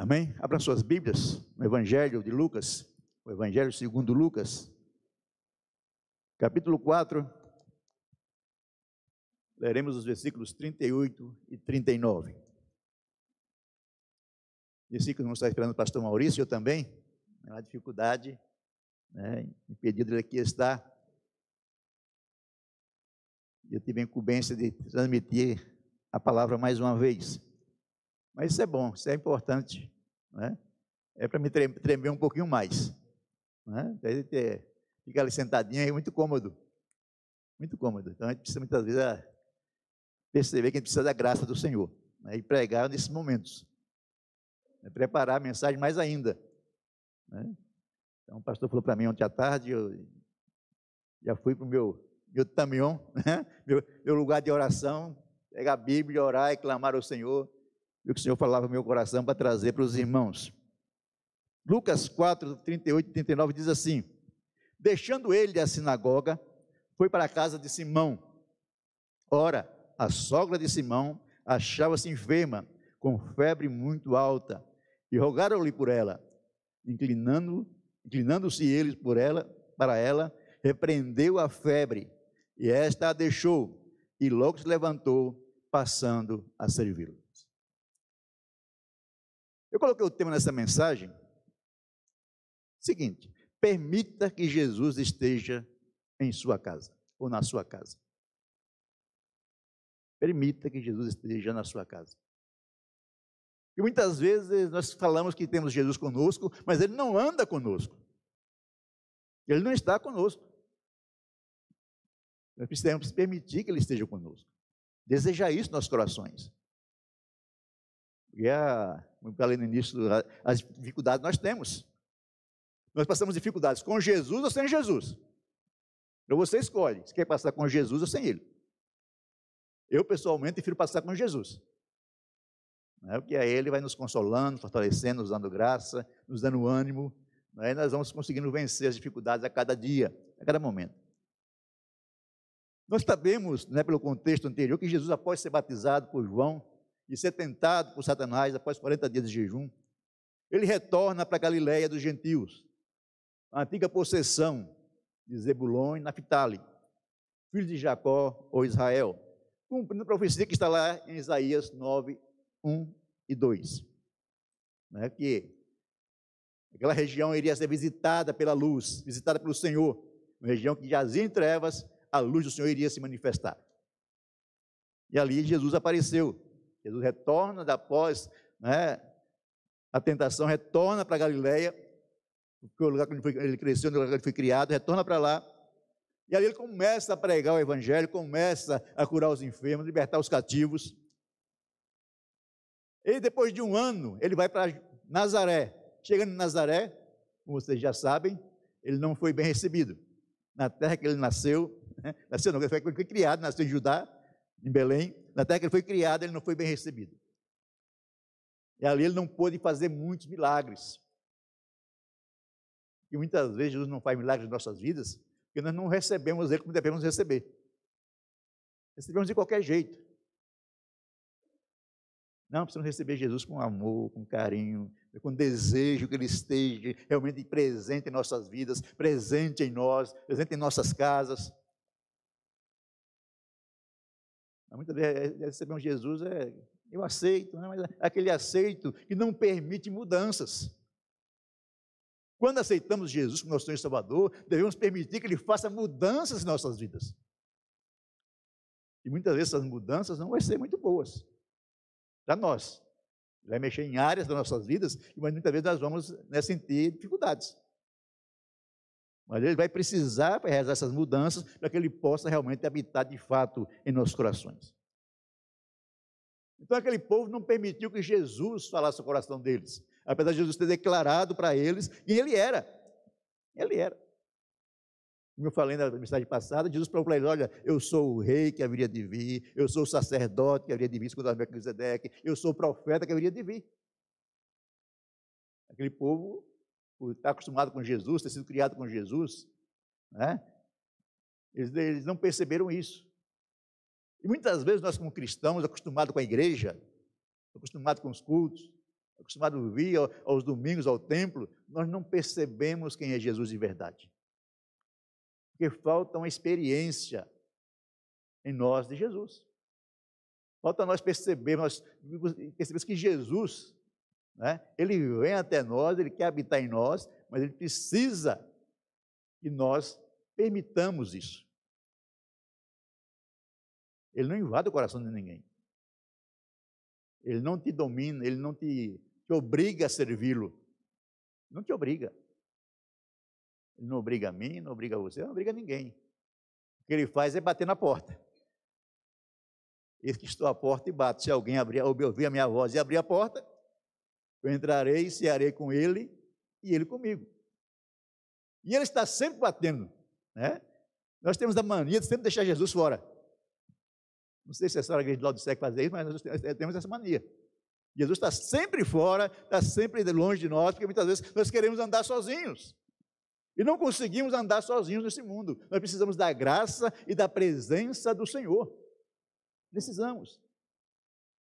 Amém? Abra suas Bíblias no Evangelho de Lucas, o Evangelho segundo Lucas, capítulo 4. Leremos os versículos 38 e 39. Versículo não está esperando o pastor Maurício, eu também, na dificuldade, né, impedido ele aqui estar. Eu tive a incumbência de transmitir a palavra mais uma vez. Mas isso é bom, isso é importante. Né? É para me tremer um pouquinho mais. Né? Ficar ali sentadinho é muito cômodo. Muito cômodo. Então a gente precisa muitas vezes ah, perceber que a gente precisa da graça do Senhor. Né? E pregar nesses momentos. Né? Preparar a mensagem mais ainda. Né? Então o pastor falou para mim ontem à tarde, eu já fui para o meu, meu tamion, né? meu, meu lugar de oração, pegar a Bíblia, orar e clamar ao Senhor e o que o Senhor falava no meu coração para trazer para os irmãos. Lucas 4, 38 e 39 diz assim: Deixando ele a sinagoga, foi para a casa de Simão. Ora, a sogra de Simão achava-se enferma, com febre muito alta, e rogaram-lhe por ela. Inclinando, inclinando-se eles por ela, para ela, repreendeu a febre, e esta a deixou, e logo se levantou, passando a servi-lo. Eu coloquei o tema nessa mensagem. Seguinte: permita que Jesus esteja em sua casa ou na sua casa. Permita que Jesus esteja na sua casa. E muitas vezes nós falamos que temos Jesus conosco, mas ele não anda conosco. Ele não está conosco. Nós precisamos permitir que ele esteja conosco. Desejar isso nos nossos corações. E a, como eu falei no início, as dificuldades nós temos. Nós passamos dificuldades com Jesus ou sem Jesus. Então você escolhe se quer passar com Jesus ou sem Ele. Eu, pessoalmente, prefiro passar com Jesus. Né? Porque aí Ele vai nos consolando, fortalecendo, nos dando graça, nos dando ânimo. Né? Nós vamos conseguindo vencer as dificuldades a cada dia, a cada momento. Nós sabemos, né, pelo contexto anterior, que Jesus, após ser batizado por João, de ser tentado por Satanás após 40 dias de jejum, ele retorna para a Galiléia dos gentios, a antiga possessão de Zebulon e Naphtali, filhos de Jacó ou Israel, cumprindo a profecia que está lá em Isaías 9, 1 e 2. Né, que aquela região iria ser visitada pela luz, visitada pelo Senhor, uma região que jazia em trevas, a luz do Senhor iria se manifestar. E ali Jesus apareceu, Jesus retorna após né, a tentação, retorna para Galiléia, que o lugar que ele, foi, ele cresceu, o lugar que ele foi criado, retorna para lá. E ali ele começa a pregar o evangelho, começa a curar os enfermos, libertar os cativos. E depois de um ano, ele vai para Nazaré. Chegando em Nazaré, como vocês já sabem, ele não foi bem recebido. Na terra que ele nasceu, né? nasceu não, ele foi criado, nasceu em Judá, em Belém, na terra que ele foi criado, ele não foi bem recebido. E ali ele não pôde fazer muitos milagres. E muitas vezes Jesus não faz milagres em nossas vidas, porque nós não recebemos ele como devemos receber. Recebemos de qualquer jeito. Não, precisamos receber Jesus com amor, com carinho, com desejo que Ele esteja realmente presente em nossas vidas, presente em nós, presente em nossas casas. Muitas vezes receber um Jesus é, eu aceito, né? mas é aquele aceito que não permite mudanças. Quando aceitamos Jesus como nosso Senhor e Salvador, devemos permitir que Ele faça mudanças em nossas vidas. E muitas vezes essas mudanças não vão ser muito boas para nós. Ele vai mexer em áreas das nossas vidas, mas muitas vezes nós vamos né, sentir dificuldades. Mas ele vai precisar realizar essas mudanças para que ele possa realmente habitar de fato em nossos corações. Então aquele povo não permitiu que Jesus falasse o coração deles, apesar de Jesus ter declarado para eles quem ele era. Ele era. Como eu falei na mensagem passada, Jesus falou para eles: Olha, eu sou o rei que haveria de vir, eu sou o sacerdote que haveria de vir, segundo Melquisedeque, eu sou o profeta que haveria de vir. Aquele povo por estar acostumado com Jesus, ter sido criado com Jesus, né? Eles, eles não perceberam isso. E muitas vezes nós, como cristãos, acostumados com a igreja, acostumados com os cultos, acostumado a vir aos domingos ao templo, nós não percebemos quem é Jesus de verdade. Porque falta uma experiência em nós de Jesus. Falta nós percebermos, percebermos que Jesus, né, ele vem até nós, ele quer habitar em nós, mas ele precisa que nós permitamos isso. Ele não invade o coração de ninguém. Ele não te domina, ele não te, te obriga a servi-lo. Não te obriga. Ele não obriga a mim, não obriga a você, não obriga a ninguém. O que ele faz é bater na porta. Eis que estou à porta e bato. Se alguém abrir, ouvir a minha voz e abrir a porta, eu entrarei e cearei com ele e ele comigo. E ele está sempre batendo. Né? Nós temos a mania de sempre deixar Jesus fora. Não sei se a igreja de Laodicea faz isso, mas nós temos essa mania. Jesus está sempre fora, está sempre longe de nós, porque muitas vezes nós queremos andar sozinhos. E não conseguimos andar sozinhos nesse mundo. Nós precisamos da graça e da presença do Senhor. Precisamos.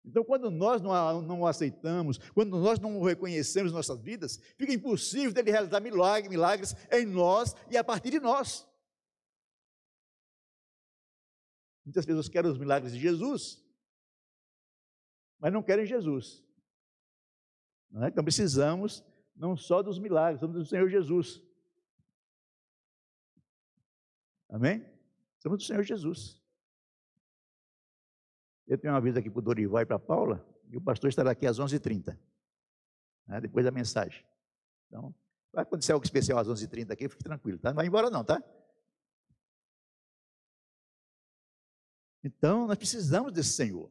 Então, quando nós não, não aceitamos, quando nós não reconhecemos em nossas vidas, fica impossível dele realizar milagres, milagres em nós e a partir de nós. Muitas pessoas querem os milagres de Jesus, mas não querem Jesus. Não é? Então precisamos não só dos milagres, somos do Senhor Jesus. Amém? Somos do Senhor Jesus. Eu tenho uma vez aqui para o Dorival e para a Paula, e o pastor estará aqui às 11h30, né, depois da mensagem. Então, vai acontecer algo especial às 11h30 aqui, fique tranquilo, tá? Não vai embora não, tá? Então, nós precisamos desse Senhor.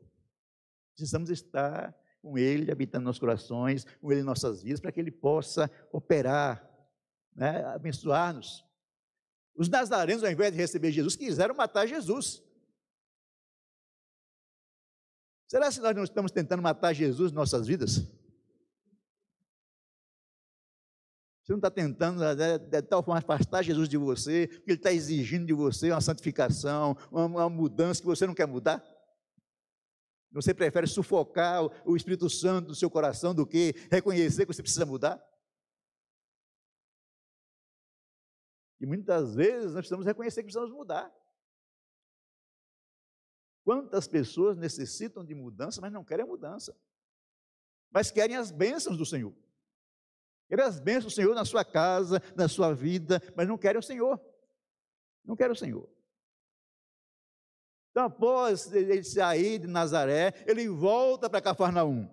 Precisamos estar com Ele, habitando nos nossos corações, com Ele em nossas vidas, para que Ele possa operar, né, abençoar-nos. Os nazarenos, ao invés de receber Jesus, quiseram matar Jesus. Será que nós não estamos tentando matar Jesus em nossas vidas? Você não está tentando né, de tal forma afastar Jesus de você, porque Ele está exigindo de você uma santificação, uma, uma mudança que você não quer mudar? Você prefere sufocar o Espírito Santo do seu coração do que reconhecer que você precisa mudar? E muitas vezes nós precisamos reconhecer que precisamos mudar. Quantas pessoas necessitam de mudança, mas não querem a mudança, mas querem as bênçãos do Senhor. Querem as bênçãos do Senhor na sua casa, na sua vida, mas não querem o Senhor. Não querem o Senhor. Então, após ele sair de Nazaré, ele volta para Cafarnaum.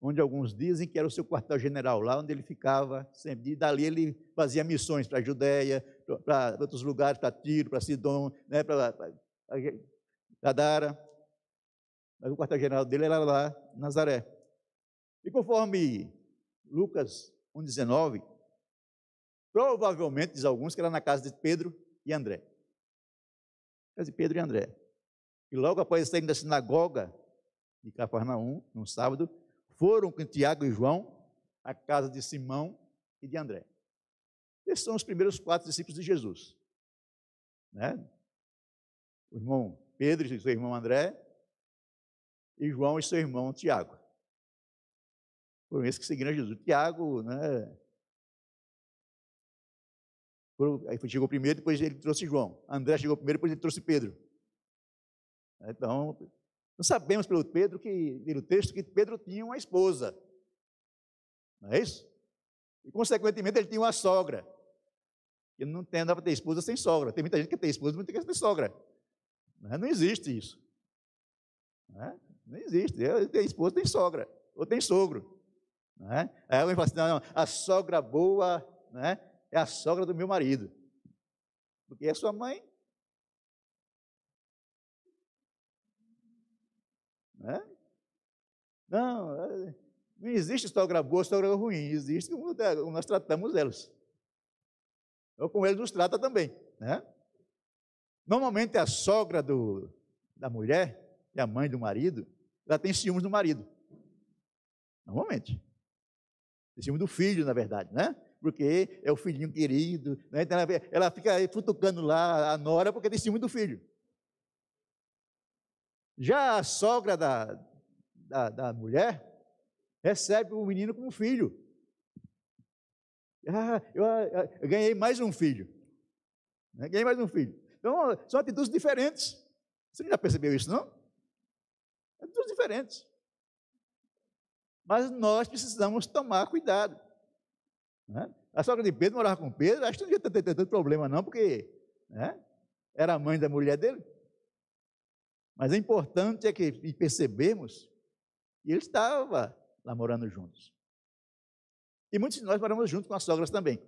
Onde alguns dizem que era o seu quartel-general, lá onde ele ficava sempre. E dali ele fazia missões para a Judéia, para outros lugares, para Tiro, para Sidom, né, para Gadara. Mas o quartel-general dele era lá, Nazaré. E conforme Lucas 1,19, provavelmente, diz alguns, que era na casa de Pedro e André. Casa de Pedro e André. E logo após saírem da sinagoga de Cafarnaum, no sábado, foram com Tiago e João à casa de Simão e de André. Esses são os primeiros quatro discípulos de Jesus. Né? O irmão Pedro e seu irmão André, e João e seu irmão Tiago. Foram esses que seguiram Jesus. Tiago, né? Aí chegou primeiro, depois ele trouxe João. André chegou primeiro, depois ele trouxe Pedro. Então, nós sabemos pelo Pedro que, pelo texto, que Pedro tinha uma esposa. Não é isso? E, consequentemente, ele tinha uma sogra. Que não tem nada para ter esposa sem sogra. Tem muita gente que tem esposa, não tem que ter sogra. Não, é? não existe isso. Não, é? não existe. Tem esposa, tem sogra. Ou tem sogro. Não é? Aí alguém fala assim, não, não, a sogra boa né, é a sogra do meu marido. Porque é sua mãe. Né? Não, é, não existe sogra boa, sogra ruim. Existe como nós tratamos elas ou como ele nos trata também. Né? Normalmente a sogra do, da mulher, é a mãe do marido, ela tem ciúmes do marido. Normalmente. Tem ciúmes do filho, na verdade, né? Porque é o filhinho querido, né? então ela, ela fica futucando lá a nora porque tem ciúmes do filho. Já a sogra da, da, da mulher, recebe o menino como filho. Ah, eu, ah, eu ganhei mais um filho. Né? Ganhei mais um filho. Então, são atitudes diferentes. Você já percebeu isso, não? Atitudes diferentes. Mas nós precisamos tomar cuidado. Né? A sogra de Pedro morava com Pedro, acho que não ia ter, ter, ter problema, não, porque né? era a mãe da mulher dele. Mas é importante é que percebemos que ele estava lá morando juntos. E muitos de nós moramos juntos com as sogras também.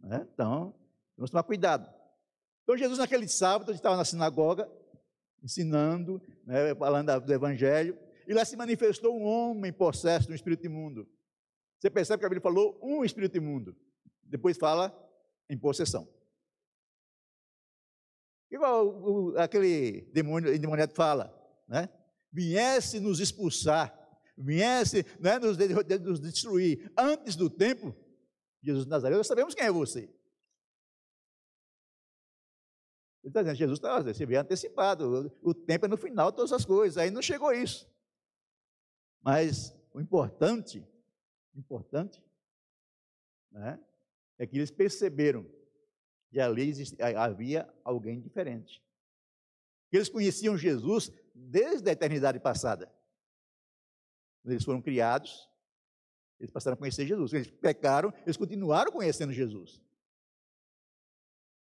Né? Então, vamos tomar cuidado. Então, Jesus, naquele sábado, estava na sinagoga, ensinando, né, falando do Evangelho, e lá se manifestou um homem possesso de um espírito imundo. Você percebe que a Bíblia falou um espírito imundo, depois fala em possessão. Igual o, aquele demônio endemoniado fala, né? Viesse nos expulsar, viesse né, nos, nos destruir antes do tempo, Jesus de Nazaré, nós sabemos quem é você. Ele está dizendo, Jesus está, você veio antecipado, o, tempo é no final de todas as coisas, aí não chegou isso. Mas o importante, importante, né, é que eles perceberam que ali havia alguém diferente. Eles conheciam Jesus desde a eternidade passada. Quando eles foram criados, eles passaram a conhecer Jesus. Eles pecaram, eles continuaram conhecendo Jesus.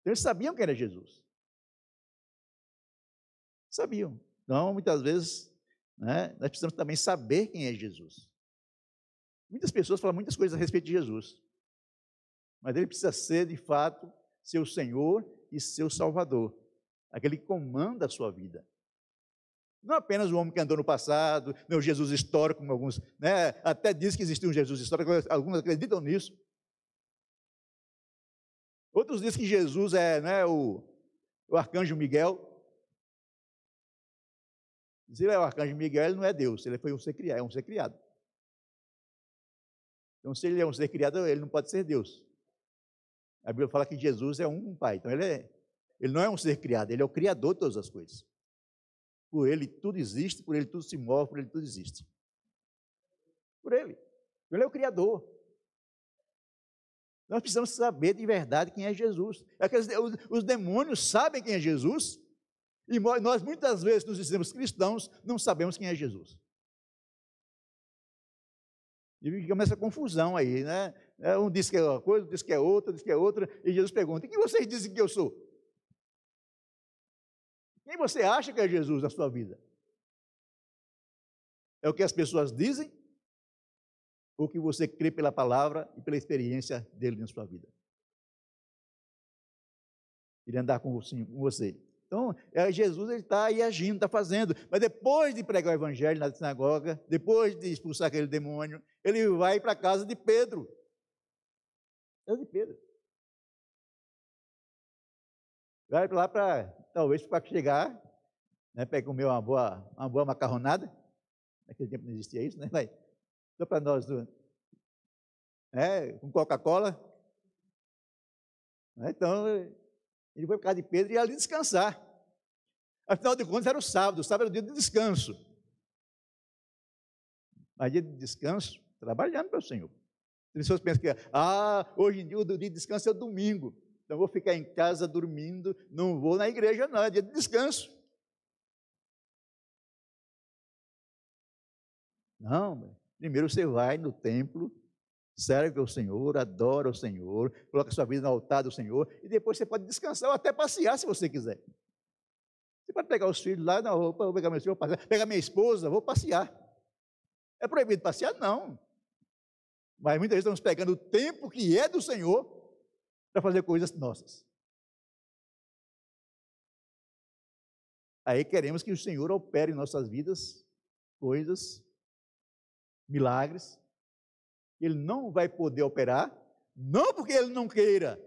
Então, eles sabiam quem era Jesus. Sabiam. Então, muitas vezes, né, nós precisamos também saber quem é Jesus. Muitas pessoas falam muitas coisas a respeito de Jesus, mas ele precisa ser, de fato, seu Senhor e seu Salvador, aquele que comanda a sua vida. Não apenas o homem que andou no passado, meu Jesus histórico, como alguns, né, até diz que existiu um Jesus histórico, alguns acreditam nisso. Outros dizem que Jesus é né, o, o arcanjo Miguel, se ele é o arcanjo Miguel, ele não é Deus, ele foi um ser criado, é um ser criado. Então, se ele é um ser criado, ele não pode ser Deus. A Bíblia fala que Jesus é um pai, então ele, é, ele não é um ser criado, ele é o criador de todas as coisas. Por ele tudo existe, por ele tudo se move, por ele tudo existe. Por ele. Ele é o criador. Nós precisamos saber de verdade quem é Jesus. Aqueles, os, os demônios sabem quem é Jesus, e nós muitas vezes nos dizemos cristãos, não sabemos quem é Jesus. E começa a confusão aí, né? É, um diz que é uma coisa, outro diz que é outra, diz que é outra, e Jesus pergunta: quem vocês dizem que eu sou? Quem você acha que é Jesus na sua vida? É o que as pessoas dizem? Ou que você crê pela palavra e pela experiência dele na sua vida? Ele andar com você. Então, é, Jesus está aí agindo, está fazendo. Mas depois de pregar o evangelho na sinagoga, depois de expulsar aquele demônio, ele vai para a casa de Pedro. Casa de Pedro. Vai lá para, talvez, para chegar, né, para comer uma boa, uma boa macarronada. Naquele tempo não existia isso, né? Vai. Só para nós, do, né, com Coca-Cola. Né, então, ele foi para casa de Pedro e ia ali descansar. Afinal de contas, era o sábado, o sábado era o dia de descanso. Mas dia de descanso, trabalhando para o Senhor. As pessoas pensam que, ah, hoje em dia o dia de descanso é o domingo. Então vou ficar em casa dormindo, não vou na igreja, não, é dia de descanso. Não, primeiro você vai no templo, serve ao Senhor, adora o Senhor, coloca sua vida no altar do Senhor, e depois você pode descansar ou até passear se você quiser. Você pode pegar os filhos lá, não, vou pegar meu filho, vou passear, pegar minha esposa, vou passear. É proibido passear? Não. Mas muitas vezes estamos pegando o tempo que é do Senhor para fazer coisas nossas. Aí queremos que o Senhor opere em nossas vidas coisas, milagres, ele não vai poder operar, não porque ele não queira,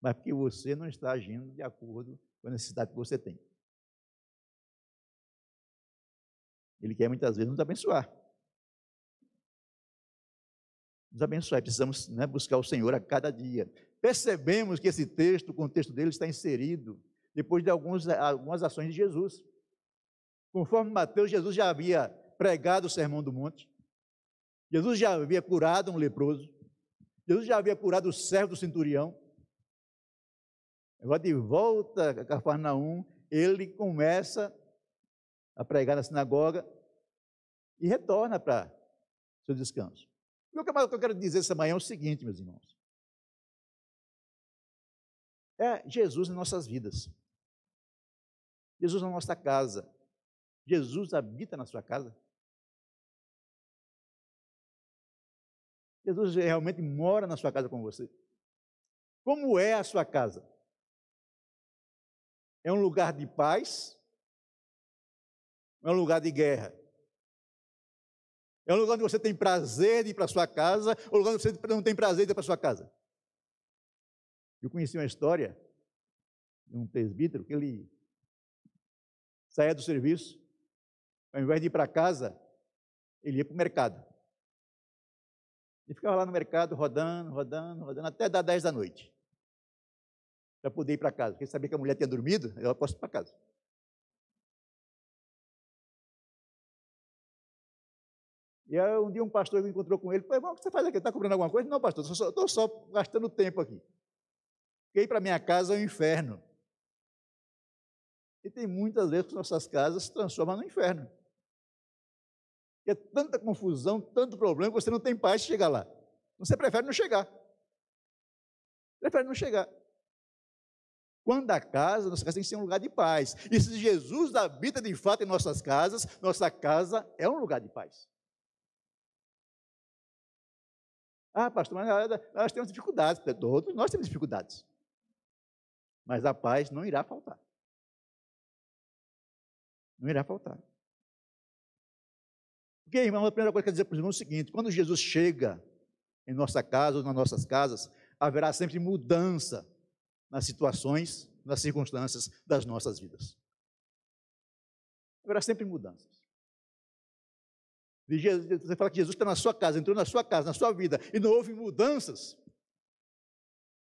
mas porque você não está agindo de acordo com a necessidade que você tem. Ele quer muitas vezes nos abençoar. Nos abençoar. Precisamos né, buscar o Senhor a cada dia. Percebemos que esse texto, o contexto dele está inserido depois de alguns, algumas ações de Jesus. Conforme Mateus, Jesus já havia pregado o sermão do monte. Jesus já havia curado um leproso. Jesus já havia curado o servo do centurião. Agora, de volta a Cafarnaum, ele começa a pregar na sinagoga e retorna para seu descanso. O que eu quero dizer essa manhã é o seguinte, meus irmãos. É Jesus em nossas vidas. Jesus na nossa casa. Jesus habita na sua casa. Jesus realmente mora na sua casa com você. Como é a sua casa? É um lugar de paz? É um lugar de guerra? É um lugar onde você tem prazer de ir para sua casa, ou um lugar onde você não tem prazer de ir para sua casa? Eu conheci uma história de um presbítero que ele saía do serviço, ao invés de ir para casa, ele ia para o mercado. Ele ficava lá no mercado rodando, rodando, rodando, até dar 10 da noite. Para poder ir para casa. Porque ele sabia que a mulher tinha dormido, eu posso ir para casa. E aí, um dia um pastor encontrou com ele, falou, o que você faz aqui? Está cobrando alguma coisa? Não, pastor, estou só, só gastando tempo aqui. Porque para minha casa é um inferno. E tem muitas vezes que nossas casas se transformam no inferno. é tanta confusão, tanto problema, que você não tem paz de chegar lá. Você prefere não chegar. Prefere não chegar. Quando a casa, nossa casa tem que ser um lugar de paz. E se Jesus habita de fato em nossas casas, nossa casa é um lugar de paz. Ah, pastor, mas nós temos dificuldades, todos nós temos dificuldades. Mas a paz não irá faltar. Não irá faltar. Porque, irmão, a primeira coisa que eu quero dizer para os irmãos é o seguinte: quando Jesus chega em nossa casa ou nas nossas casas, haverá sempre mudança nas situações, nas circunstâncias das nossas vidas. Haverá sempre mudanças. Você fala que Jesus está na sua casa, entrou na sua casa, na sua vida, e não houve mudanças.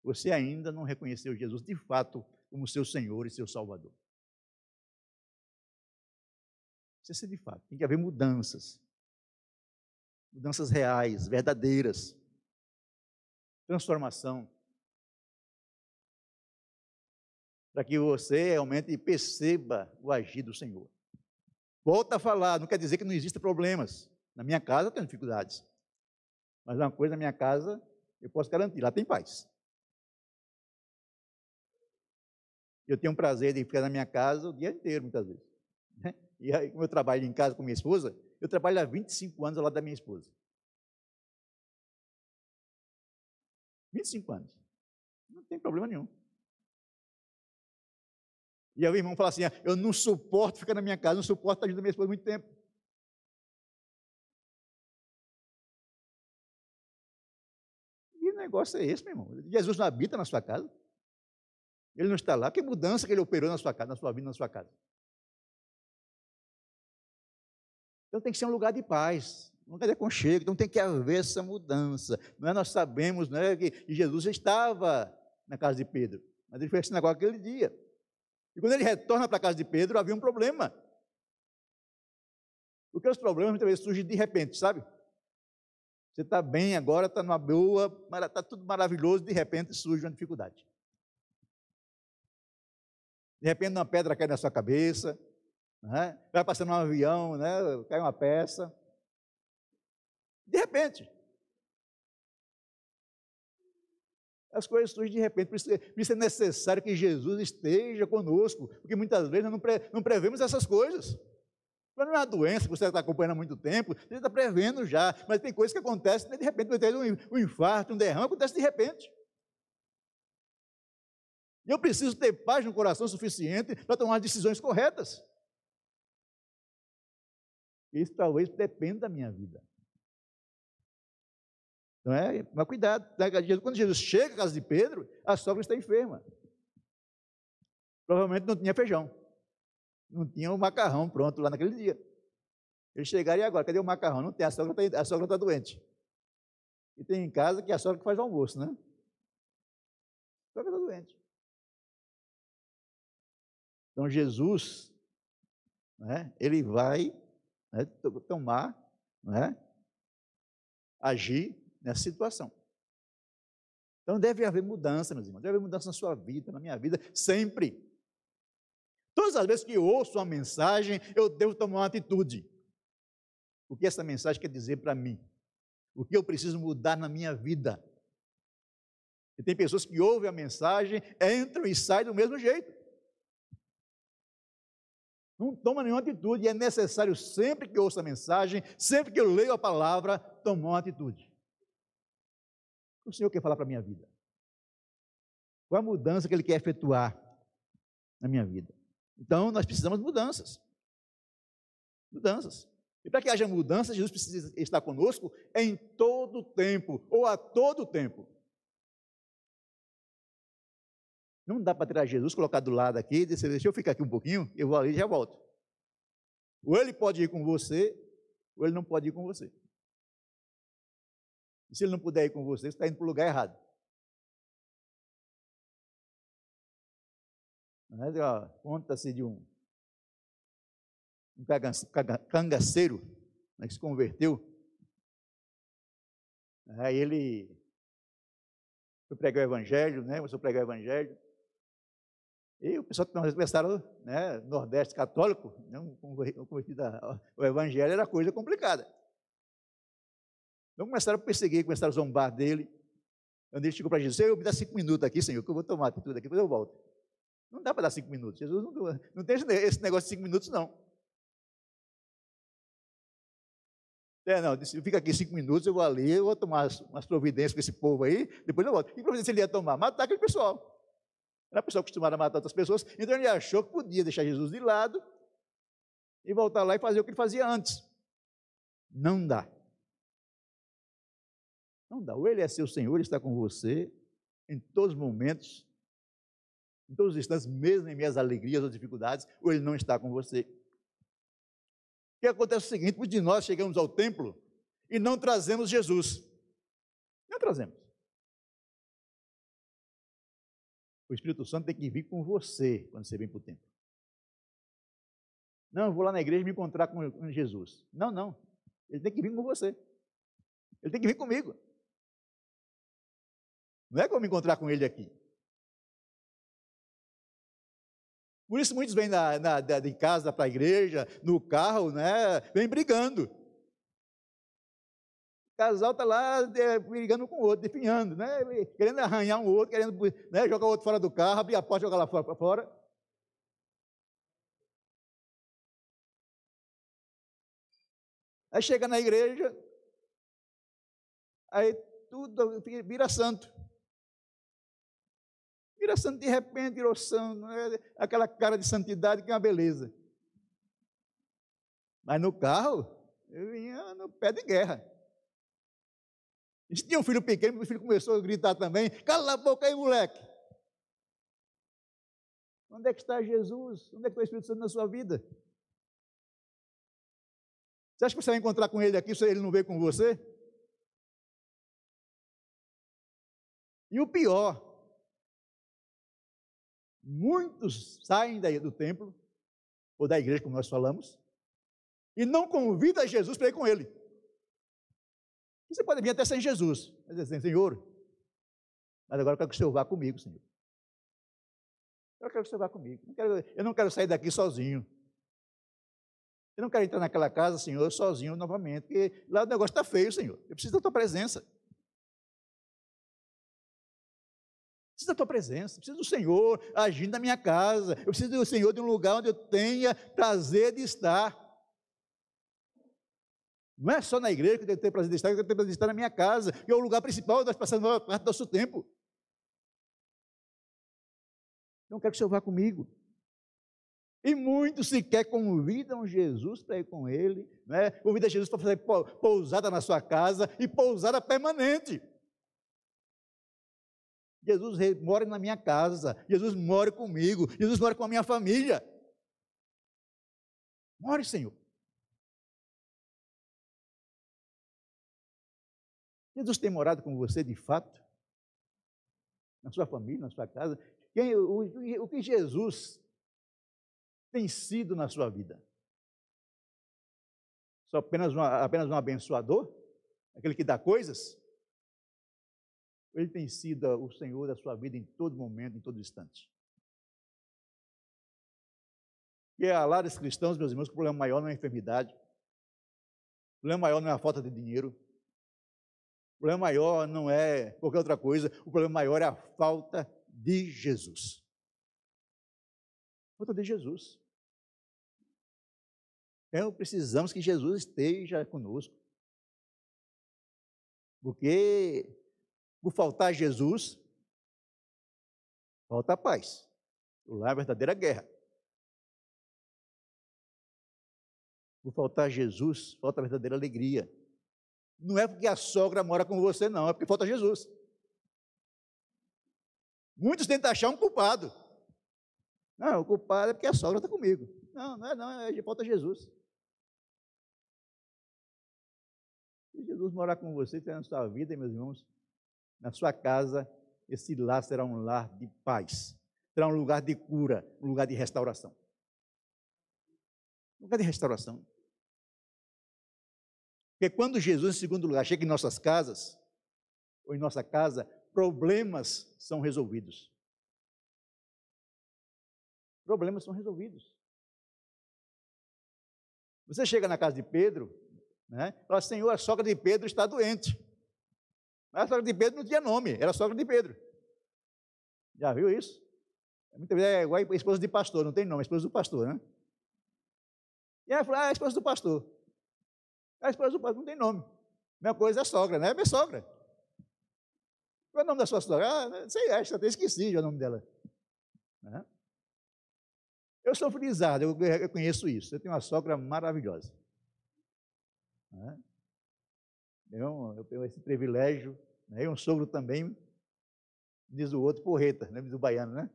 Você ainda não reconheceu Jesus de fato como seu Senhor e seu Salvador. Precisa ser de fato, tem que haver mudanças. Mudanças reais, verdadeiras. Transformação. Para que você realmente perceba o agir do Senhor. Volta a falar, não quer dizer que não existem problemas. Na minha casa eu tenho dificuldades. Mas uma coisa na minha casa, eu posso garantir, lá tem paz. Eu tenho um prazer de ficar na minha casa o dia inteiro, muitas vezes. Né? E aí, como eu trabalho em casa com minha esposa, eu trabalho há 25 anos ao lado da minha esposa. 25 anos. Não tem problema nenhum. E aí o irmão fala assim: ah, eu não suporto ficar na minha casa, não suporto estar junto da minha esposa muito tempo. Negócio é esse, meu irmão? Jesus não habita na sua casa? Ele não está lá? Que mudança que ele operou na sua casa, na sua vida, na sua casa? Então tem que ser um lugar de paz, um lugar de aconchego, então tem que haver essa mudança. Não é? Nós sabemos é, que Jesus estava na casa de Pedro, mas ele fez esse negócio aquele dia. E quando ele retorna para a casa de Pedro, havia um problema. Porque os problemas muitas vezes surgem de repente, sabe? Você está bem agora, está numa boa, está tudo maravilhoso, de repente surge uma dificuldade. De repente uma pedra cai na sua cabeça, né? vai passando um avião, né? cai uma peça. De repente. As coisas surgem de repente, por isso, por isso é necessário que Jesus esteja conosco, porque muitas vezes nós não, pre, não prevemos essas coisas. Não é uma doença que você está acompanhando há muito tempo, você está prevendo já, mas tem coisas que acontecem, de repente, um infarto, um derrame, acontece de repente. E eu preciso ter paz no coração suficiente para tomar decisões corretas. Isso talvez dependa da minha vida. Não é? Mas cuidado, né? quando Jesus chega à casa de Pedro, a sogra está enferma. Provavelmente não tinha feijão. Não tinha o macarrão pronto lá naquele dia. Eles chegaram e agora, cadê o macarrão? Não tem, a sogra está, está doente. E tem em casa que é a sogra que faz o almoço, né? A sogra está doente. Então Jesus né, ele vai né, tomar, né, agir nessa situação. Então deve haver mudança, meus irmãos, deve haver mudança na sua vida, na minha vida, sempre. Todas as vezes que ouço uma mensagem, eu devo tomar uma atitude. O que essa mensagem quer dizer para mim? O que eu preciso mudar na minha vida? E tem pessoas que ouvem a mensagem, entram e saem do mesmo jeito. Não toma nenhuma atitude, e é necessário sempre que ouço a mensagem, sempre que eu leio a palavra, tomar uma atitude. O Senhor quer falar para a minha vida? Qual a mudança que Ele quer efetuar na minha vida? Então, nós precisamos de mudanças. Mudanças. E para que haja mudança, Jesus precisa estar conosco em todo tempo, ou a todo tempo. Não dá para tirar Jesus, colocar do lado aqui e dizer, deixa eu ficar aqui um pouquinho, eu vou ali e já volto. Ou ele pode ir com você, ou ele não pode ir com você. E se ele não puder ir com você, você está indo para o lugar errado. Conta-se de um, um cangaceiro né, que se converteu. Aí ele foi pregar o evangelho, né? Começou a pregar o evangelho. E o pessoal começaram, né, Nordeste católico, né, convertido Evangelho, era coisa complicada. Então começaram a perseguir, começaram a zombar dele. Quando ele chegou para Jesus, eu me dá cinco minutos aqui, Senhor, que eu vou tomar tudo aqui, depois eu volto. Não dá para dar cinco minutos. Jesus não, não tem esse negócio de cinco minutos, não. É, não, disse, fica aqui cinco minutos, eu vou ali, eu vou tomar umas providências com esse povo aí, depois eu volto. Que providência ele ia tomar? Matar aquele pessoal. Era uma pessoa acostumada a matar outras pessoas, então ele achou que podia deixar Jesus de lado e voltar lá e fazer o que ele fazia antes. Não dá. Não dá. Ou ele é seu Senhor, ele está com você em todos os momentos, em todos os instantes, mesmo em minhas alegrias ou dificuldades, ou ele não está com você. O que acontece é o seguinte: muitos de nós chegamos ao templo e não trazemos Jesus. Não trazemos. O Espírito Santo tem que vir com você quando você vem para o templo. Não, eu vou lá na igreja me encontrar com Jesus. Não, não. Ele tem que vir com você. Ele tem que vir comigo. Não é como encontrar com ele aqui. Por isso muitos vêm na, na, de casa para a igreja, no carro, né? Vem brigando casal está lá é, brigando com o outro, definhando, né? querendo arranhar um outro, querendo né, jogar o outro fora do carro, abrir a porta jogar lá fora, fora. Aí chega na igreja, aí tudo vira santo. Vira santo de repente, virou santo, né? aquela cara de santidade que é uma beleza. Mas no carro, eu vinha no pé de guerra. Tinha um filho pequeno, meu filho começou a gritar também: cala a boca aí, moleque. Onde é que está Jesus? Onde é que está o Espírito Santo na sua vida? Você acha que você vai encontrar com ele aqui se ele não veio com você? E o pior, muitos saem daí do templo, ou da igreja, como nós falamos, e não convidam Jesus para ir com ele. Você pode vir até sem Jesus, mas dizer, Senhor, mas agora eu quero que o Senhor vá comigo, Senhor. Eu quero que o Senhor vá comigo. Eu não quero, eu não quero sair daqui sozinho. Eu não quero entrar naquela casa, Senhor, sozinho novamente, porque lá o negócio está feio, Senhor. Eu preciso da tua presença. Preciso da tua presença, preciso do Senhor agindo na minha casa. Eu preciso do Senhor de um lugar onde eu tenha prazer de estar. Não é só na igreja que eu tenho prazer de estar, eu tenho prazer de estar na minha casa, que é o lugar principal onde nós passamos a parte do nosso tempo. Não quero que o Senhor vá comigo. E muitos sequer convidam Jesus para ir com ele, né? convida Jesus para fazer pousada na sua casa e pousada permanente. Jesus mora na minha casa, Jesus mora comigo, Jesus mora com a minha família. More, Senhor. Jesus tem morado com você de fato? Na sua família, na sua casa? Quem, o, o que Jesus tem sido na sua vida? Só apenas, uma, apenas um abençoador? Aquele que dá coisas? Ele tem sido o Senhor da sua vida em todo momento, em todo instante. E a lá dos cristãos, meus irmãos, o problema maior não é a enfermidade. O problema maior não é a falta de dinheiro. O problema maior não é qualquer outra coisa. O problema maior é a falta de Jesus. Falta de Jesus. Então, precisamos que Jesus esteja conosco. Porque, por faltar Jesus, falta a paz. Lá é a verdadeira guerra. Por faltar Jesus, falta a verdadeira alegria. Não é porque a sogra mora com você, não, é porque falta Jesus. Muitos tentam achar um culpado. Não, o culpado é porque a sogra está comigo. Não, não é não, é falta Jesus. Se Jesus morar com você, na sua vida, meus irmãos, na sua casa, esse lar será um lar de paz. Será um lugar de cura, um lugar de restauração. Um lugar de restauração. Porque quando Jesus, em segundo lugar, chega em nossas casas, ou em nossa casa, problemas são resolvidos. Problemas são resolvidos. Você chega na casa de Pedro, né? Fala, Senhor, a sogra de Pedro está doente. A sogra de Pedro não tinha nome, era a sogra de Pedro. Já viu isso? Muitas vezes é igual a esposa de pastor, não tem nome, é a esposa do pastor, né? E aí fala, ah, é a esposa do pastor. A esposa do pastor não tem nome. Minha coisa é sogra, né? É minha sogra. Qual é o nome da sua sogra? Ah, sei, acho que até esqueci já o nome dela. Né? Eu sou frisado, eu, eu conheço isso. Eu tenho uma sogra maravilhosa. Né? Eu, tenho esse privilégio. Né? E um sogro também, diz o outro, porreta, né? diz o baiano, né?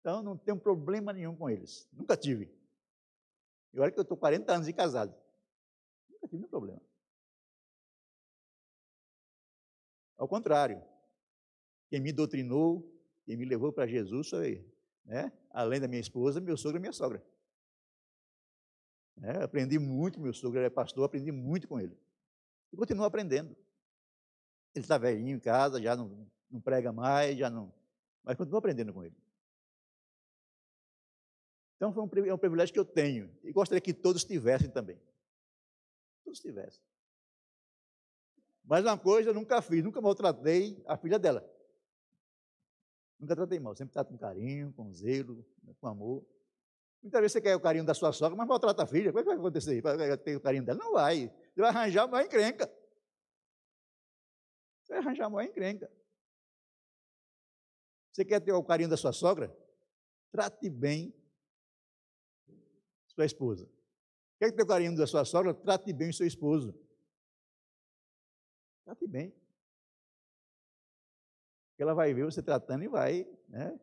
Então, não tenho problema nenhum com eles. Nunca tive. E olha que eu estou 40 anos de casado. Nunca tive nenhum problema. Ao contrário, quem me doutrinou, quem me levou para Jesus foi, né? além da minha esposa, meu sogro e minha sogra. É, aprendi muito, meu sogro é pastor, aprendi muito com ele. E continuo aprendendo. Ele está velhinho em casa, já não, não prega mais, já não. Mas continuo aprendendo com ele. Então, foi um, é um privilégio que eu tenho. E gostaria que todos tivessem também. Todos tivessem. Mas uma coisa eu nunca fiz, nunca maltratei a filha dela. Nunca tratei mal, sempre trato com carinho, com zelo, com amor. Muitas vezes você quer o carinho da sua sogra, mas maltrata a filha. Como é que vai acontecer? Vai ter o carinho dela? Não vai. Você vai arranjar uma encrenca. Você vai arranjar uma encrenca. Você quer ter o carinho da sua sogra? Trate bem sua esposa. Quer ter o carinho da sua sogra? Trate bem seu esposo. Trate bem. Ela vai ver você tratando e vai. Né?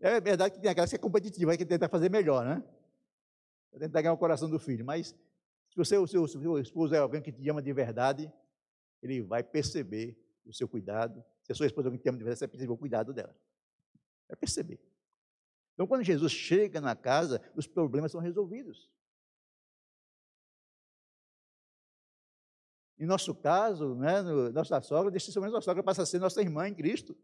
É verdade que tem aquela que é competitiva, que tenta fazer melhor, né? Tentar ganhar o coração do filho. Mas se o seu, seu esposo é alguém que te ama de verdade, ele vai perceber o seu cuidado. Se a sua esposa é alguém que te ama de verdade, você vai perceber o cuidado dela. Vai perceber. Então, quando Jesus chega na casa, os problemas são resolvidos. Em nosso caso, né, no, nossa sogra, decisivamente nossa sogra passa a ser nossa irmã em Cristo.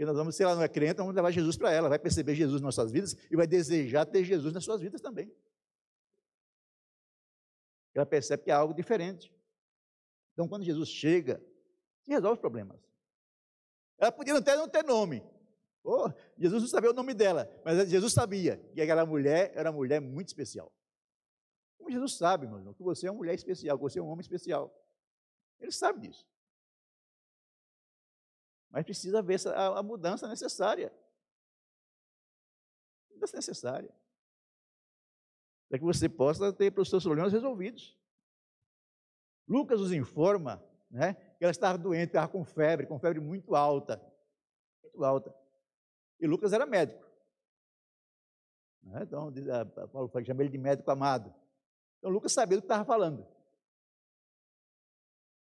E nós vamos, se ela não é crente, vamos levar Jesus para ela, vai perceber Jesus nas nossas vidas e vai desejar ter Jesus nas suas vidas também. Ela percebe que há algo diferente. Então, quando Jesus chega, se resolve os problemas. Ela podia até não ter nome, Oh, Jesus não sabia o nome dela, mas Jesus sabia que aquela mulher era uma mulher muito especial. Como Jesus sabe, meu irmão, que você é uma mulher especial, que você é um homem especial. Ele sabe disso. Mas precisa essa, a, a mudança necessária. Mudança necessária. Para que você possa ter os seus problemas resolvidos. Lucas nos informa né, que ela estava doente, estava com febre, com febre muito alta. Muito alta. E Lucas era médico. Né? Então, Paulo chama ele de médico amado. Então, Lucas sabia do que estava falando.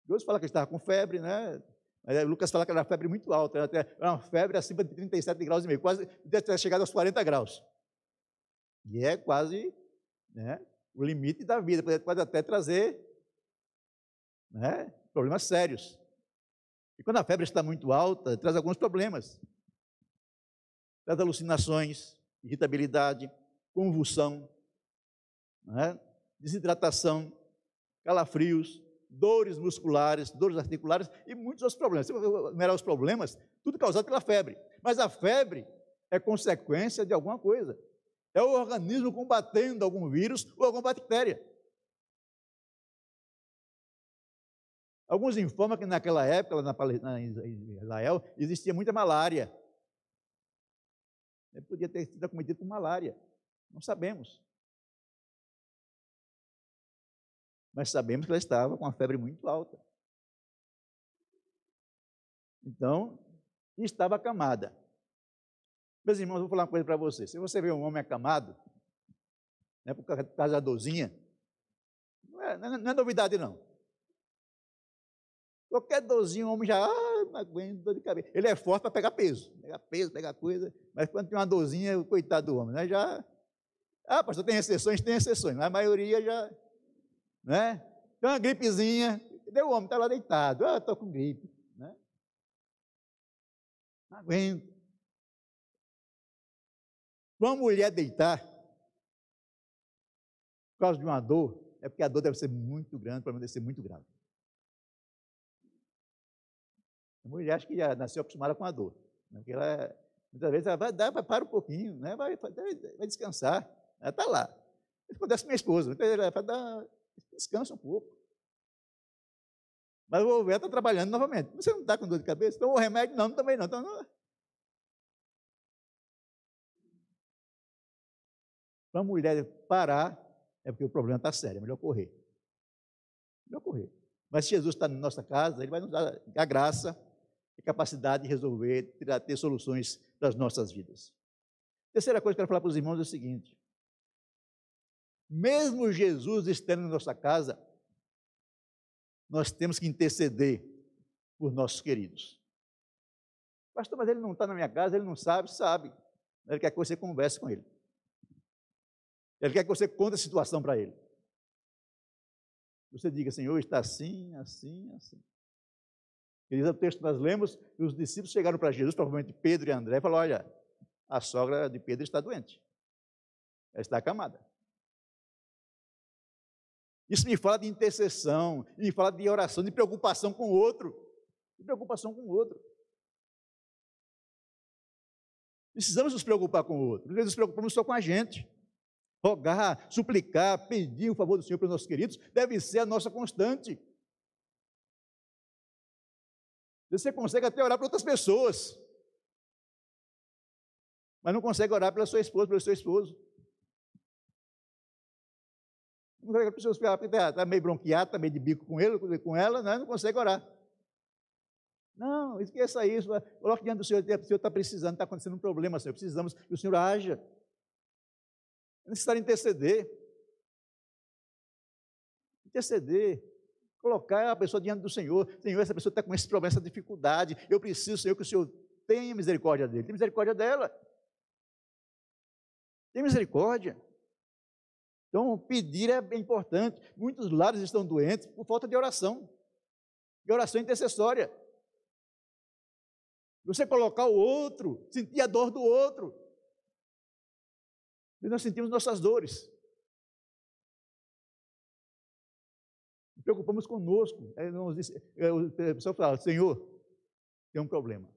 Deus fala que ele estava com febre, né? Mas Lucas fala que era uma febre muito alta, era uma febre acima de 37 graus e meio, quase ter chegado aos 40 graus. E é quase né, o limite da vida, pode até trazer né, problemas sérios. E quando a febre está muito alta, traz alguns problemas. Traz alucinações, irritabilidade, convulsão, né, desidratação, calafrios, dores musculares, dores articulares e muitos outros problemas. Se você enumerar os problemas, tudo causado pela febre. Mas a febre é consequência de alguma coisa. É o organismo combatendo algum vírus ou alguma bactéria. Alguns informam que naquela época, na, na Israel, existia muita malária. Ele podia ter sido acometido com malária. Não sabemos. Mas sabemos que ela estava com uma febre muito alta. Então, estava acamada. Meus irmãos, vou falar uma coisa para você. Se você vê um homem acamado, né, por causa da dorzinha, não é, não é novidade, não. Qualquer dorzinho, o homem já, ah, dor de cabeça. Ele é forte para pegar peso, pegar peso, pegar coisa, mas quando tem uma dorzinha, coitado do homem, né, já... Ah, pastor, tem exceções? Tem exceções, mas a maioria já... Né? Tem uma gripezinha, deu o homem, está lá deitado, ah, estou com gripe. Né? Não aguento. Uma mulher deitar, por causa de uma dor, é porque a dor deve ser muito grande, o problema deve ser muito grave. A mulher acha que já nasceu acostumada com a dor. Né? Porque ela, muitas vezes ela vai para um pouquinho, né? vai, vai, vai descansar. Ela está lá. Isso acontece com minha esposa. Ela dar, descansa um pouco. Mas o velho está trabalhando novamente. Você não está com dor de cabeça? Então o remédio não, também não. Então, não. Para a mulher parar, é porque o problema está sério, é melhor correr. Melhor correr. Mas se Jesus está na nossa casa, Ele vai nos dar a graça e capacidade de resolver, ter soluções para as nossas vidas. Terceira coisa que eu quero falar para os irmãos é o seguinte: mesmo Jesus estando na nossa casa, nós temos que interceder por nossos queridos. Pastor, mas ele não está na minha casa, ele não sabe, sabe. Ele quer que você converse com ele. Ele quer que você conte a situação para ele. Você diga, Senhor, está assim, assim, assim. Queridos, o texto que nós lemos, os discípulos chegaram para Jesus, provavelmente Pedro e André, e falaram: Olha, a sogra de Pedro está doente. Ela está acamada. Isso me fala de intercessão, me fala de oração, de preocupação com o outro. De preocupação com o outro. Precisamos nos preocupar com o outro. Às vezes nos preocupamos só com a gente. Rogar, suplicar, pedir o favor do Senhor para os nossos queridos, deve ser a nossa constante. Você consegue até orar para outras pessoas, mas não consegue orar pela sua esposa, pelo seu esposo. Pessoas porque está meio bronqueado, está meio de bico com ele, com ela, né? não consegue orar. Não, esqueça isso. Coloque diante do Senhor, o Senhor está precisando, está acontecendo um problema, Senhor. Precisamos que o Senhor haja. É necessário interceder. Interceder. Colocar a pessoa diante do Senhor. Senhor, essa pessoa está com esse problema, essa dificuldade. Eu preciso, Senhor, que o Senhor tenha misericórdia dele. Tenha misericórdia dela. Tenha misericórdia. Então, pedir é importante. Muitos lares estão doentes por falta de oração, de oração intercessória. Você colocar o outro, sentir a dor do outro. E nós sentimos nossas dores. Preocupamos conosco. É, é, o pessoal fala, Senhor, tem um problema.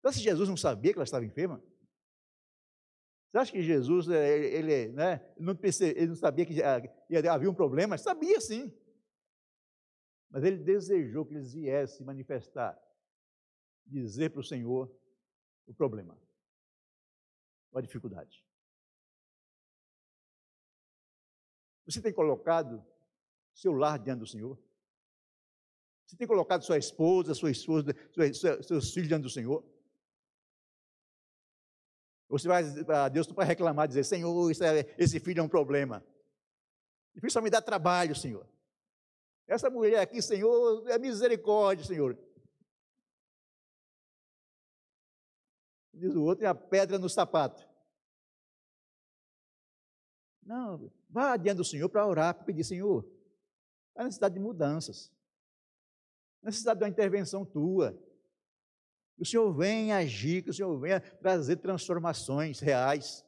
Então, se Jesus não sabia que ela estava enferma, você acha que Jesus, é, ele, né, não, percebe, ele não sabia que havia um problema? Sabia sim. Mas ele desejou que eles viessem manifestar, dizer para o Senhor o problema, a dificuldade. Você tem colocado seu lar diante do Senhor? Você tem colocado sua esposa, sua esposa, seus filhos diante do Senhor? Você vai a Deus para reclamar, dizer, Senhor, é, esse filho é um problema. E filho só me dá trabalho, Senhor. Essa mulher aqui, Senhor, é misericórdia, Senhor. Diz o outro, é a pedra no sapato. Não, vá diante do Senhor para orar, para pedir, Senhor, há necessidade de mudanças, necessidade de uma intervenção tua. Que o Senhor venha agir, que o Senhor venha trazer transformações reais.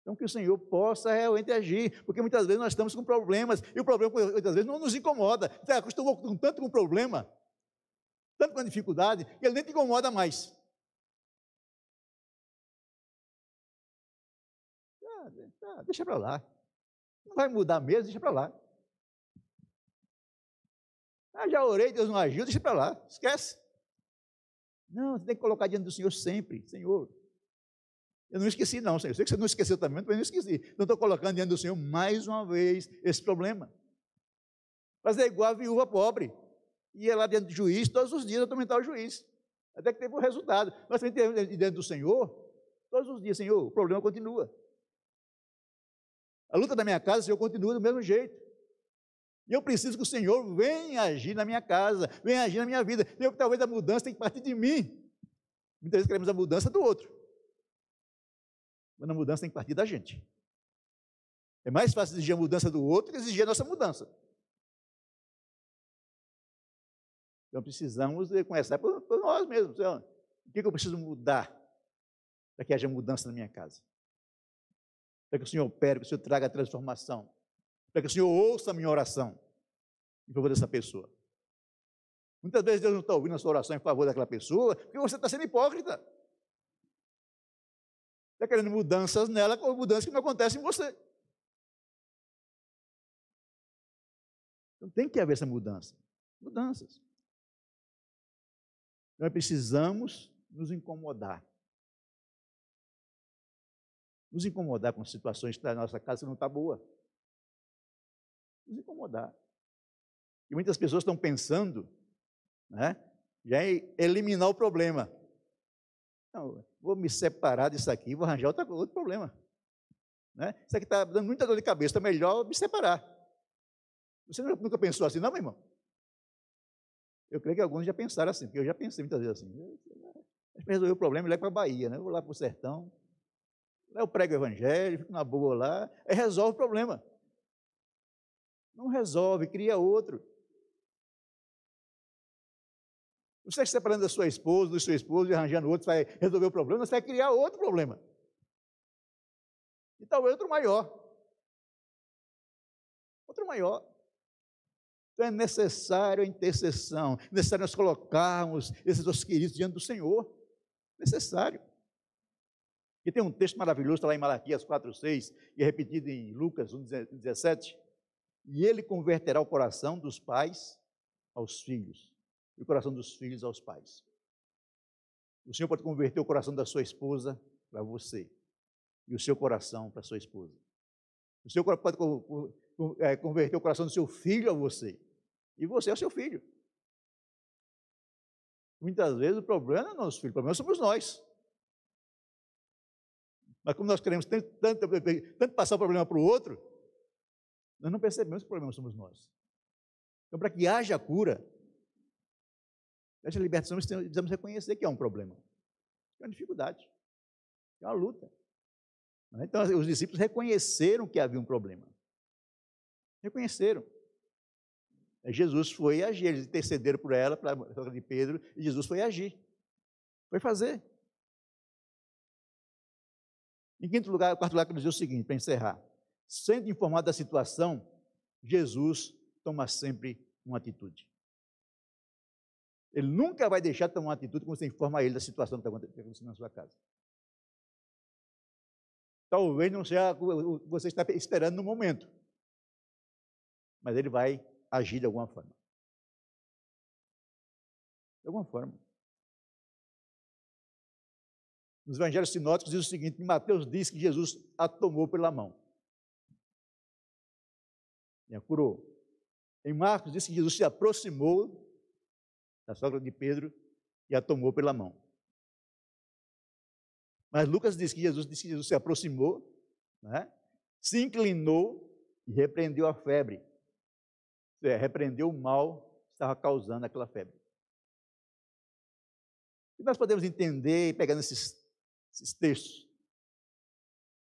Então, que o Senhor possa realmente agir, porque muitas vezes nós estamos com problemas, e o problema muitas vezes não nos incomoda. Você acostumou tanto com problema, tanto com dificuldade, que ele nem te incomoda mais. Ah, deixa para lá. Não vai mudar mesmo, deixa para lá. Ah, já orei, Deus não agiu, deixa para lá, esquece. Não, você tem que colocar diante do Senhor sempre. Senhor, eu não esqueci, não, Senhor. Eu sei que você não esqueceu também, mas não esqueci. Então, estou colocando diante do Senhor mais uma vez esse problema. Fazer igual a viúva pobre. Ia lá diante do juiz, todos os dias atormentar o juiz. Até que teve um resultado. Mas também diante do Senhor, todos os dias, Senhor, o problema continua. A luta da minha casa, Senhor, continua do mesmo jeito. E eu preciso que o Senhor venha agir na minha casa, venha agir na minha vida. Eu que talvez a mudança tem que partir de mim. Muitas vezes queremos a mudança do outro. Mas a mudança tem que partir da gente. É mais fácil exigir a mudança do outro que exigir a nossa mudança. Então precisamos começar por, por nós mesmos. O que, que eu preciso mudar para que haja mudança na minha casa? Para que o Senhor opere, que o Senhor traga a transformação. Para que o Senhor ouça a minha oração em favor dessa pessoa. Muitas vezes Deus não está ouvindo a sua oração em favor daquela pessoa, porque você está sendo hipócrita. Está querendo mudanças nela, com mudanças que não acontecem em você. Então tem que haver essa mudança. Mudanças. Nós precisamos nos incomodar. Nos incomodar com situações que a nossa casa não está boa. Nos incomodar. E muitas pessoas estão pensando né, já em eliminar o problema. Não, vou me separar disso aqui, vou arranjar outro, outro problema. Né? Isso aqui está dando muita dor de cabeça, está melhor me separar. Você nunca pensou assim, não, meu irmão? Eu creio que alguns já pensaram assim, porque eu já pensei muitas vezes assim. Resolver o problema, ele para a Bahia, né? Eu vou lá para o sertão, lá eu prego o evangelho, fico na boa lá, resolve o problema. Não resolve, cria outro. Você está separando da sua esposa, do seu esposo e arranjando outro, vai resolver o problema, você vai criar outro problema. E talvez outro maior. Outro maior. Então é necessário a intercessão, é necessário nós colocarmos esses nossos queridos diante do Senhor. Necessário. E tem um texto maravilhoso, está lá em Malaquias 4, 6, e é repetido em Lucas 1, 17. E ele converterá o coração dos pais aos filhos e o coração dos filhos aos pais. O Senhor pode converter o coração da sua esposa para você e o seu coração para sua esposa. O Senhor pode é, converter o coração do seu filho a você e você ao seu filho. Muitas vezes o problema não é nosso filho, o problema somos nós. Mas como nós queremos tanto, tanto, tanto passar o problema para o outro, nós não percebemos que o problema somos nós. Então, para que haja cura, essa libertação, precisamos reconhecer que é um problema, é uma dificuldade, é uma luta. Né? Então, os discípulos reconheceram que havia um problema. Reconheceram. Jesus foi agir, eles intercederam por ela, para a de Pedro, e Jesus foi agir. Foi fazer. Em quinto lugar, quarto lugar, que dizer o seguinte, para encerrar. Sendo informado da situação, Jesus toma sempre uma atitude. Ele nunca vai deixar de tomar uma atitude quando você informa ele da situação que está acontecendo na sua casa. Talvez não seja o que você está esperando no momento, mas ele vai agir de alguma forma. De alguma forma. Nos evangelhos sinóticos diz o seguinte: Mateus diz que Jesus a tomou pela mão. E a curou. Em Marcos diz que Jesus se aproximou da sogra de Pedro e a tomou pela mão. Mas Lucas diz que Jesus, diz que Jesus se aproximou, né? se inclinou e repreendeu a febre. Repreendeu o mal que estava causando aquela febre. E nós podemos entender, pegando esses, esses textos,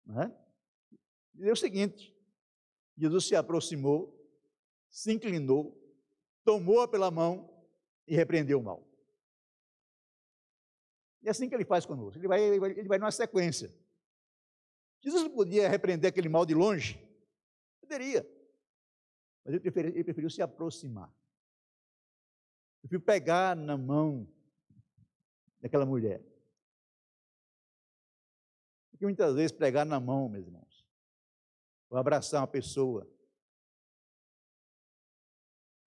né? E é o seguinte: Jesus se aproximou, se inclinou, tomou-a pela mão e repreendeu o mal. E é assim que ele faz conosco. Ele vai, ele vai, ele vai numa sequência. Jesus não podia repreender aquele mal de longe? Poderia. Mas ele preferiu, ele preferiu se aproximar. Preferiu pegar na mão daquela mulher. Porque muitas vezes pregar na mão, meus irmãos, ou abraçar uma pessoa,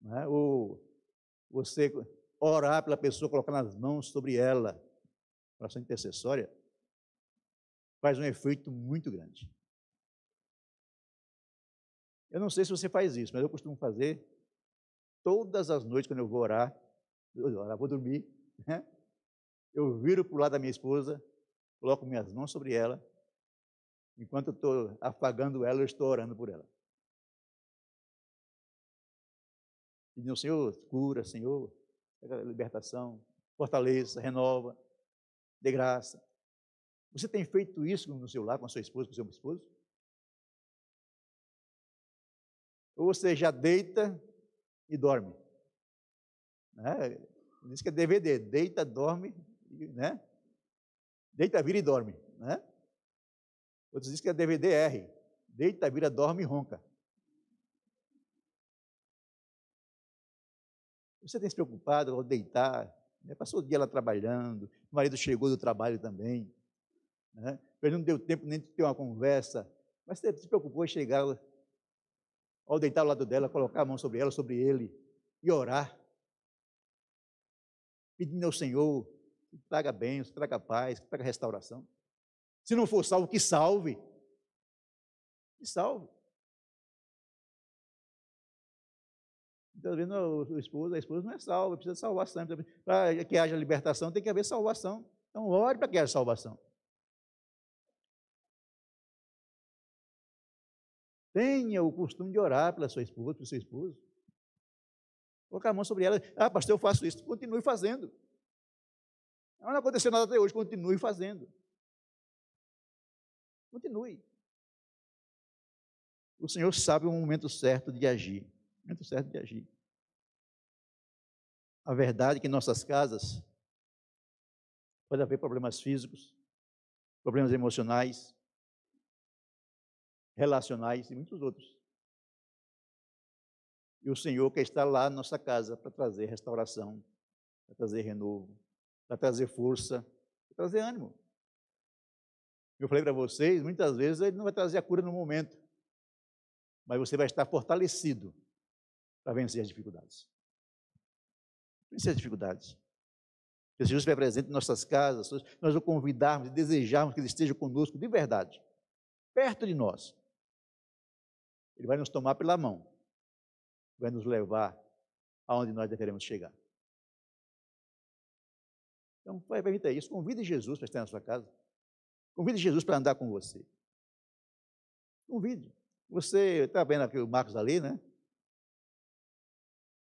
né? ou você orar pela pessoa, colocar as mãos sobre ela, oração intercessória, faz um efeito muito grande. Eu não sei se você faz isso, mas eu costumo fazer todas as noites quando eu vou orar, eu vou dormir, né? eu viro para o lado da minha esposa, coloco minhas mãos sobre ela, enquanto eu estou afagando ela, eu estou orando por ela. Pedindo, Senhor, cura, Senhor, libertação, fortaleza, renova, de graça. Você tem feito isso no seu lar, com a sua esposa, com o seu esposo? Ou você já deita e dorme? Né? Diz que é DVD, deita, dorme, né? Deita, vira e dorme, né? Outros dizem que é DVD-R, deita, vira, dorme e ronca. Você tem se preocupado ao deitar, né? Passou o dia lá trabalhando, o marido chegou do trabalho também. Né? Ele não deu tempo nem de ter uma conversa. Mas você se preocupou em chegar ao deitar ao lado dela, colocar a mão sobre ela, sobre ele e orar. Pedindo ao Senhor que traga bênção, que traga paz, que traga restauração. Se não for salvo, que salve. Que salve. Muitas vezes o esposo, a esposa não é salva, precisa de salvação. Para que haja libertação, tem que haver salvação. Então, ore para que haja salvação. Tenha o costume de orar pela sua esposa, pelo seu esposo. Colocar a mão sobre ela. Ah, pastor, eu faço isso. Continue fazendo. Não aconteceu nada até hoje, continue fazendo. Continue. O Senhor sabe o momento certo de agir. O momento certo de agir. A verdade é que em nossas casas pode haver problemas físicos, problemas emocionais, relacionais e muitos outros. E o Senhor quer estar lá na nossa casa para trazer restauração, para trazer renovo, para trazer força, para trazer ânimo. Eu falei para vocês, muitas vezes ele não vai trazer a cura no momento, mas você vai estar fortalecido para vencer as dificuldades vencer as dificuldades. Que Jesus estiver presente em nossas casas, nós o convidarmos e desejarmos que Ele esteja conosco de verdade, perto de nós. Ele vai nos tomar pela mão, vai nos levar aonde nós deveremos chegar. Então, permita isso, convide Jesus para estar na sua casa. Convide Jesus para andar com você. Convide. Você está vendo aqui o Marcos ali, né?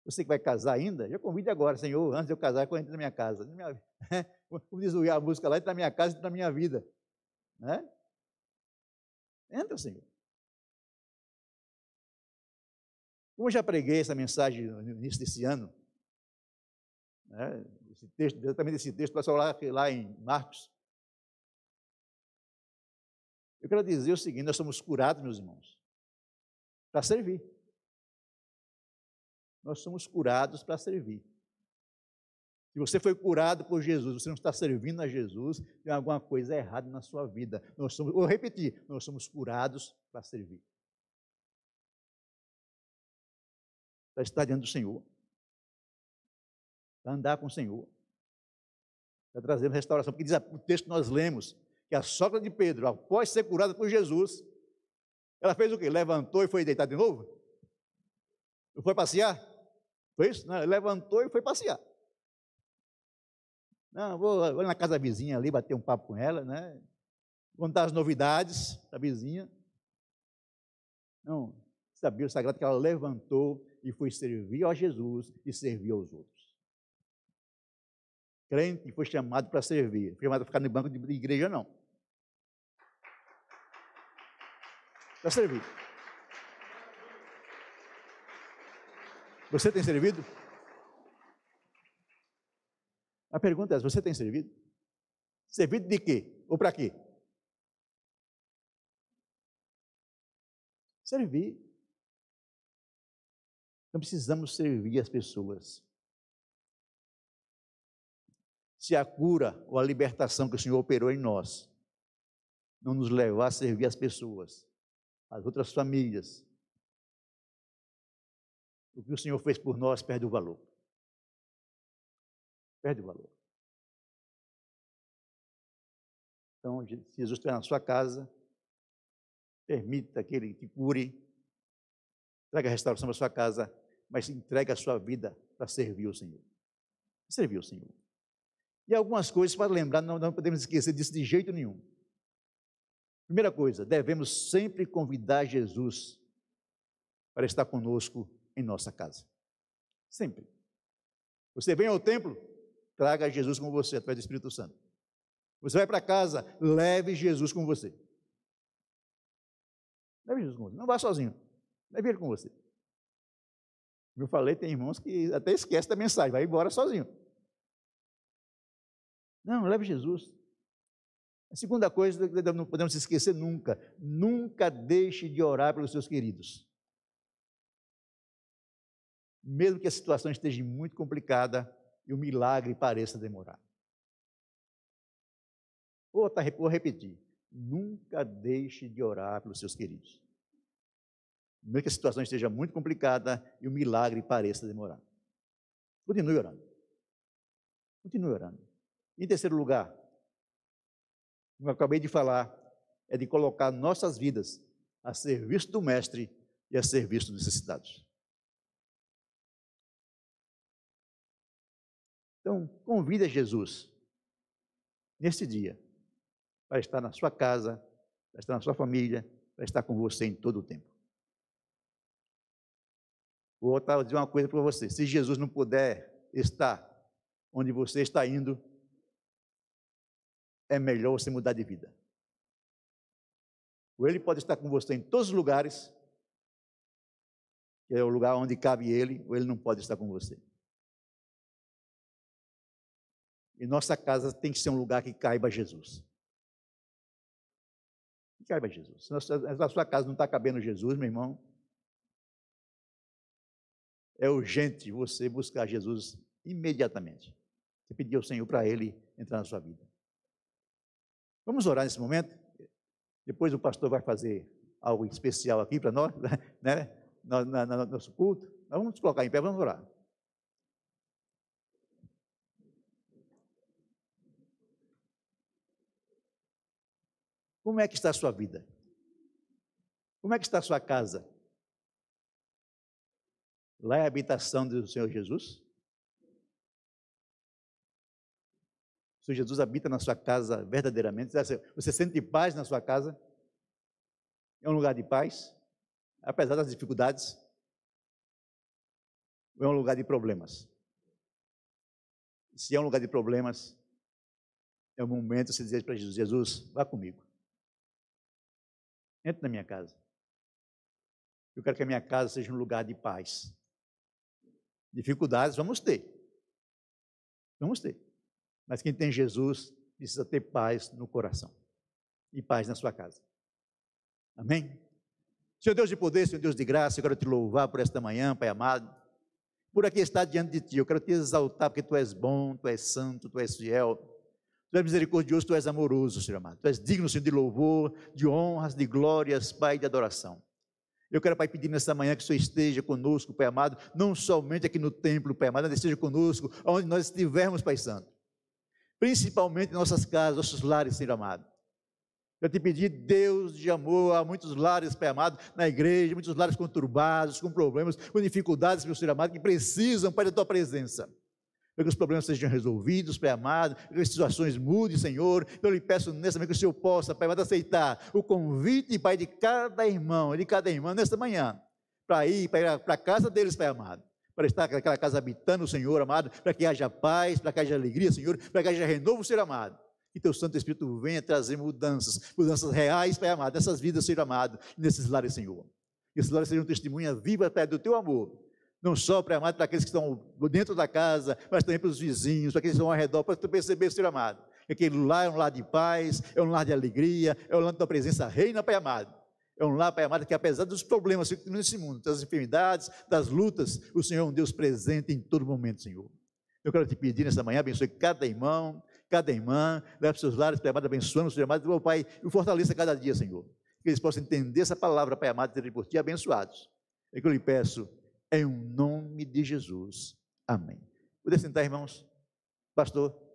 Você que vai casar ainda, já convide agora, Senhor, antes de eu casar, quando entra na minha casa. Na minha, como diz a música lá, entra na minha casa, entra na minha vida. Né? Entra, Senhor. Como eu já preguei essa mensagem no início desse ano, né, esse texto, exatamente esse texto, passou lá, lá em Marcos. Eu quero dizer o seguinte: nós somos curados, meus irmãos, para servir. Nós somos curados para servir. Se você foi curado por Jesus, você não está servindo a Jesus, tem alguma coisa errada na sua vida. Nós somos, vou repetir, nós somos curados para servir. Para estar diante do Senhor. Para andar com o Senhor. Para trazer restauração. Porque diz o texto que nós lemos, que a sogra de Pedro, após ser curada por Jesus, ela fez o quê? Levantou e foi deitar de novo? Não foi passear? Foi isso? Não, levantou e foi passear. Não, vou, vou na casa da vizinha ali, bater um papo com ela, né? Contar as novidades da vizinha. Não, sabia o sagrado que ela levantou e foi servir a Jesus e servir aos outros. Crente foi chamado para servir, foi chamado para ficar no banco de igreja, não. Para servir. Você tem servido? A pergunta é: você tem servido? Servido de quê? Ou para quê? Servir. Não precisamos servir as pessoas. Se a cura ou a libertação que o Senhor operou em nós não nos levar a servir as pessoas, as outras famílias, o que o Senhor fez por nós perde o valor. Perde o valor. Então, se Jesus está na sua casa, permita que Ele te cure, traga restauração para a sua casa, mas entregue a sua vida para servir o Senhor. Servir o Senhor. E algumas coisas para lembrar, não, não podemos esquecer disso de jeito nenhum. Primeira coisa, devemos sempre convidar Jesus para estar conosco em nossa casa. Sempre. Você vem ao templo, traga Jesus com você através do Espírito Santo. Você vai para casa, leve Jesus com você. Leve Jesus com você. Não vá sozinho. Leve ele com você. Como eu falei, tem irmãos que até esquecem da mensagem, vai embora sozinho. Não, leve Jesus. A segunda coisa, não podemos esquecer nunca: nunca deixe de orar pelos seus queridos mesmo que a situação esteja muito complicada e o milagre pareça demorar. Vou repetir: nunca deixe de orar pelos seus queridos. Mesmo que a situação esteja muito complicada e o milagre pareça demorar. Continue orando. Continue orando. Em terceiro lugar, como eu acabei de falar, é de colocar nossas vidas a serviço do Mestre e a serviço dos necessitados. Então, convida Jesus nesse dia para estar na sua casa, para estar na sua família, para estar com você em todo o tempo. Vou dizer uma coisa para você: se Jesus não puder estar onde você está indo, é melhor você mudar de vida. Ou ele pode estar com você em todos os lugares, que é o lugar onde cabe ele, ou ele não pode estar com você. E nossa casa tem que ser um lugar que caiba Jesus. Que caiba Jesus. Se a sua casa não está cabendo Jesus, meu irmão, é urgente você buscar Jesus imediatamente. Você pedir ao Senhor para Ele entrar na sua vida. Vamos orar nesse momento? Depois o pastor vai fazer algo especial aqui para nós, né? No, no, no nosso culto. Nós vamos colocar em pé, vamos orar. Como é que está a sua vida? Como é que está a sua casa? Lá é a habitação do Senhor Jesus? Senhor Jesus habita na sua casa verdadeiramente? Você sente paz na sua casa? É um lugar de paz? Apesar das dificuldades? Ou é um lugar de problemas? Se é um lugar de problemas, é o momento de você dizer para Jesus: Jesus, vá comigo. Entre na minha casa. Eu quero que a minha casa seja um lugar de paz. Dificuldades vamos ter. Vamos ter. Mas quem tem Jesus precisa ter paz no coração e paz na sua casa. Amém? Senhor Deus de poder, Senhor Deus de graça, eu quero te louvar por esta manhã, Pai amado. Por aqui estar diante de ti, eu quero te exaltar porque tu és bom, tu és santo, tu és fiel. Tu és misericordioso, tu és amoroso, Senhor amado. Tu és digno, Senhor, de louvor, de honras, de glórias, Pai, de adoração. Eu quero, Pai, pedir nessa manhã que o Senhor esteja conosco, Pai amado, não somente aqui no templo, Pai amado, mas esteja conosco, onde nós estivermos, Pai Santo. Principalmente em nossas casas, nossos lares, Senhor amado. Eu te pedi, Deus de amor, há muitos lares, Pai amado, na igreja, muitos lares conturbados, com problemas, com dificuldades, meu Senhor amado, que precisam, Pai, da tua presença para que os problemas sejam resolvidos, Pai amado, que as situações mudem, Senhor. Eu lhe peço nessa manhã que o Senhor possa, Pai amado, aceitar o convite, Pai, de cada irmão, de cada irmã nesta manhã, para ir para a casa deles, Pai amado para estar naquela casa habitando o Senhor, amado, para que haja paz, para que haja alegria, Senhor, para que haja renovo, Senhor amado. Que teu Santo Espírito venha trazer mudanças, mudanças reais, Pai amado, nessas vidas, Senhor amado, nesses lares, Senhor. Que esses lares sejam testemunha viva, Pai, do teu amor. Não só, Pai amado, para aqueles que estão dentro da casa, mas também para os vizinhos, para aqueles que estão ao redor, para tu perceber, Senhor amado, que aquele lar é um lar de paz, é um lar de alegria, é um lar da tua presença reina, Pai amado. É um lar, Pai amado, que apesar dos problemas que nesse mundo, das enfermidades, das lutas, o Senhor é um Deus presente em todo momento, Senhor. Eu quero te pedir nessa manhã, abençoe cada irmão, cada irmã, leve para seus lares, Pai amado, abençoando, Senhor amado, meu Pai, e fortaleça cada dia, Senhor. Que eles possam entender essa palavra, Pai amado, e serem por ti abençoados. É que eu lhe peço, em nome de Jesus. Amém. Poder sentar, irmãos? Pastor.